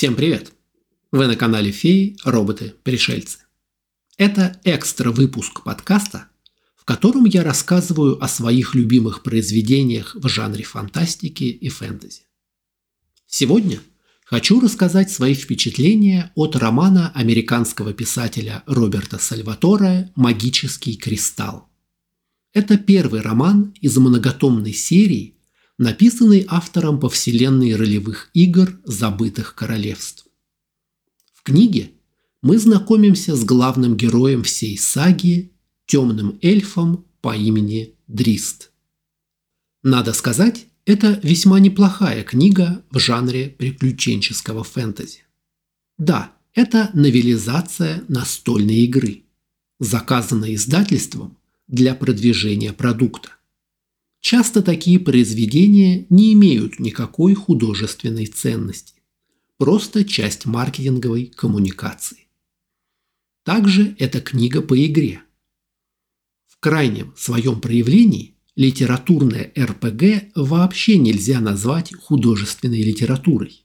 Всем привет! Вы на канале Феи, роботы, пришельцы. Это экстра выпуск подкаста, в котором я рассказываю о своих любимых произведениях в жанре фантастики и фэнтези. Сегодня хочу рассказать свои впечатления от романа американского писателя Роберта Сальваторе «Магический кристалл». Это первый роман из многотомной серии – написанный автором по вселенной ролевых игр «Забытых королевств». В книге мы знакомимся с главным героем всей саги, темным эльфом по имени Дрист. Надо сказать, это весьма неплохая книга в жанре приключенческого фэнтези. Да, это новелизация настольной игры, заказанная издательством для продвижения продукта. Часто такие произведения не имеют никакой художественной ценности, просто часть маркетинговой коммуникации. Также это книга по игре. В крайнем своем проявлении литературное РПГ вообще нельзя назвать художественной литературой.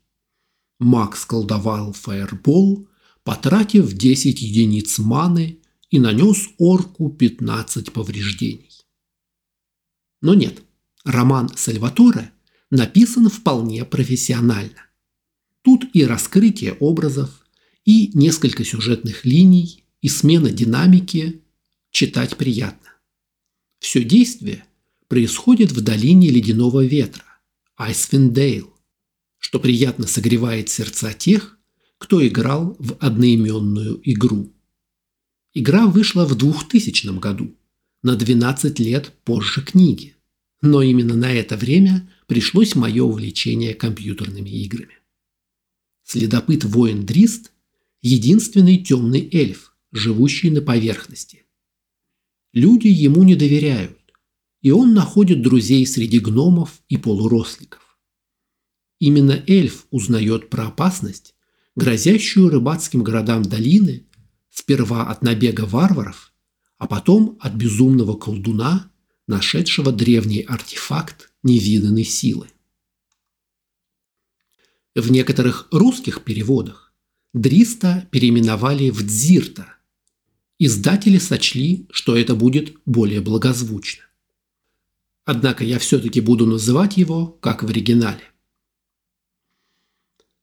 Макс колдовал фаербол, потратив 10 единиц маны и нанес орку 15 повреждений. Но нет, роман Сальваторе написан вполне профессионально. Тут и раскрытие образов, и несколько сюжетных линий, и смена динамики читать приятно. Все действие происходит в долине ледяного ветра, Айсвиндейл, что приятно согревает сердца тех, кто играл в одноименную игру. Игра вышла в 2000 году – на 12 лет позже книги. Но именно на это время пришлось мое увлечение компьютерными играми. Следопыт-воин Дрист – единственный темный эльф, живущий на поверхности. Люди ему не доверяют, и он находит друзей среди гномов и полуросликов. Именно эльф узнает про опасность, грозящую рыбацким городам долины, сперва от набега варваров, а потом от безумного колдуна, нашедшего древний артефакт невиданной силы. В некоторых русских переводах Дриста переименовали в Дзирта. Издатели сочли, что это будет более благозвучно. Однако я все-таки буду называть его, как в оригинале.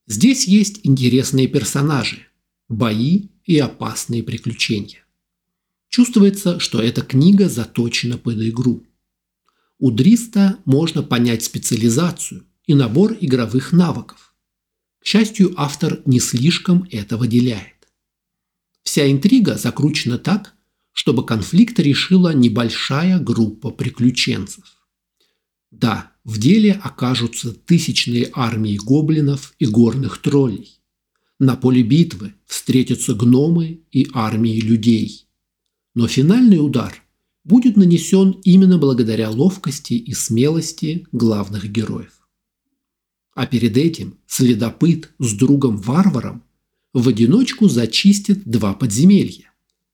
Здесь есть интересные персонажи, бои и опасные приключения. Чувствуется, что эта книга заточена под игру. У Дриста можно понять специализацию и набор игровых навыков. К счастью, автор не слишком это выделяет. Вся интрига закручена так, чтобы конфликт решила небольшая группа приключенцев. Да, в деле окажутся тысячные армии гоблинов и горных троллей. На поле битвы встретятся гномы и армии людей – но финальный удар будет нанесен именно благодаря ловкости и смелости главных героев. А перед этим следопыт с другом-варваром в одиночку зачистит два подземелья,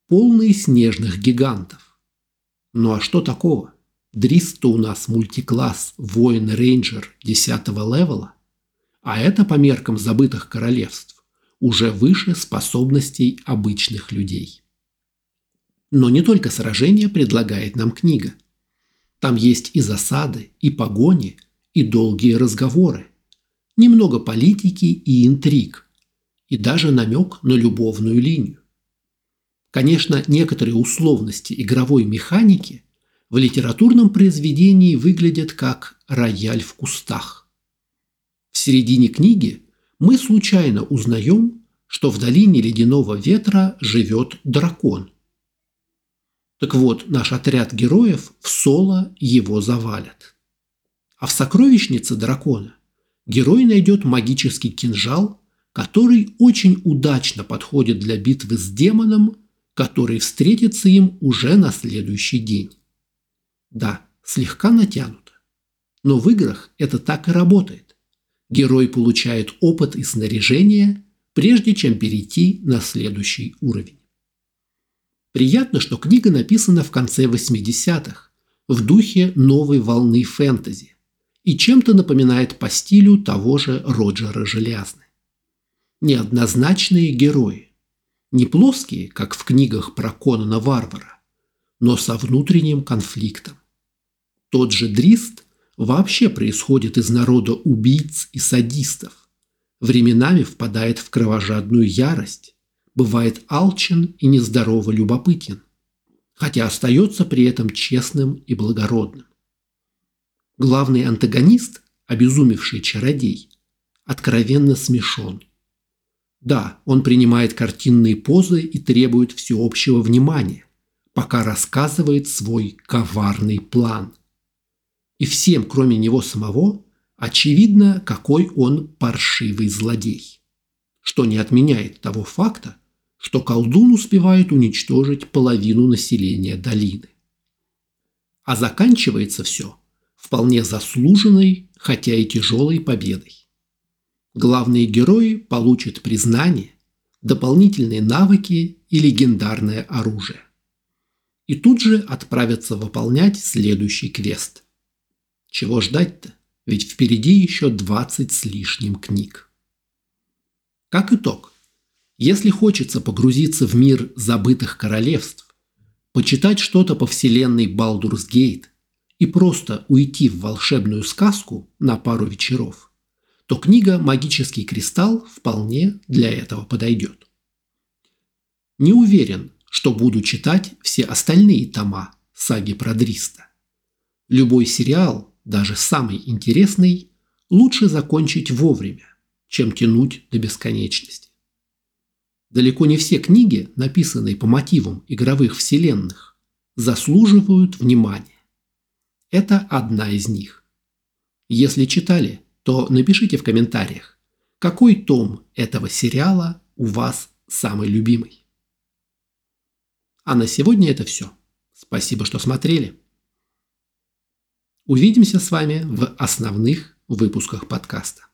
полные снежных гигантов. Ну а что такого? Дриста у нас мультикласс воин-рейнджер 10 левела, а это по меркам забытых королевств уже выше способностей обычных людей. Но не только сражения предлагает нам книга. Там есть и засады, и погони, и долгие разговоры. Немного политики и интриг. И даже намек на любовную линию. Конечно, некоторые условности игровой механики в литературном произведении выглядят как рояль в кустах. В середине книги мы случайно узнаем, что в долине ледяного ветра живет дракон – так вот, наш отряд героев в соло его завалят. А в сокровищнице дракона герой найдет магический кинжал, который очень удачно подходит для битвы с демоном, который встретится им уже на следующий день. Да, слегка натянуто. Но в играх это так и работает. Герой получает опыт и снаряжение, прежде чем перейти на следующий уровень. Приятно, что книга написана в конце 80-х, в духе новой волны фэнтези, и чем-то напоминает по стилю того же Роджера Желязны. неоднозначные герои. Не плоские, как в книгах про Конана Варвара, но со внутренним конфликтом. Тот же Дрист вообще происходит из народа убийц и садистов. Временами впадает в кровожадную ярость, бывает алчен и нездорово любопытен, хотя остается при этом честным и благородным. Главный антагонист, обезумевший чародей, откровенно смешон. Да, он принимает картинные позы и требует всеобщего внимания, пока рассказывает свой коварный план. И всем, кроме него самого, очевидно, какой он паршивый злодей. Что не отменяет того факта, что колдун успевает уничтожить половину населения долины. А заканчивается все вполне заслуженной, хотя и тяжелой победой. Главные герои получат признание, дополнительные навыки и легендарное оружие. И тут же отправятся выполнять следующий квест. Чего ждать-то? Ведь впереди еще 20 с лишним книг. Как итог, если хочется погрузиться в мир забытых королевств, почитать что-то по вселенной Gate и просто уйти в волшебную сказку на пару вечеров, то книга «Магический кристалл» вполне для этого подойдет. Не уверен, что буду читать все остальные тома саги про Дриста. Любой сериал, даже самый интересный, лучше закончить вовремя, чем тянуть до бесконечности. Далеко не все книги, написанные по мотивам игровых вселенных, заслуживают внимания. Это одна из них. Если читали, то напишите в комментариях, какой том этого сериала у вас самый любимый. А на сегодня это все. Спасибо, что смотрели. Увидимся с вами в основных выпусках подкаста.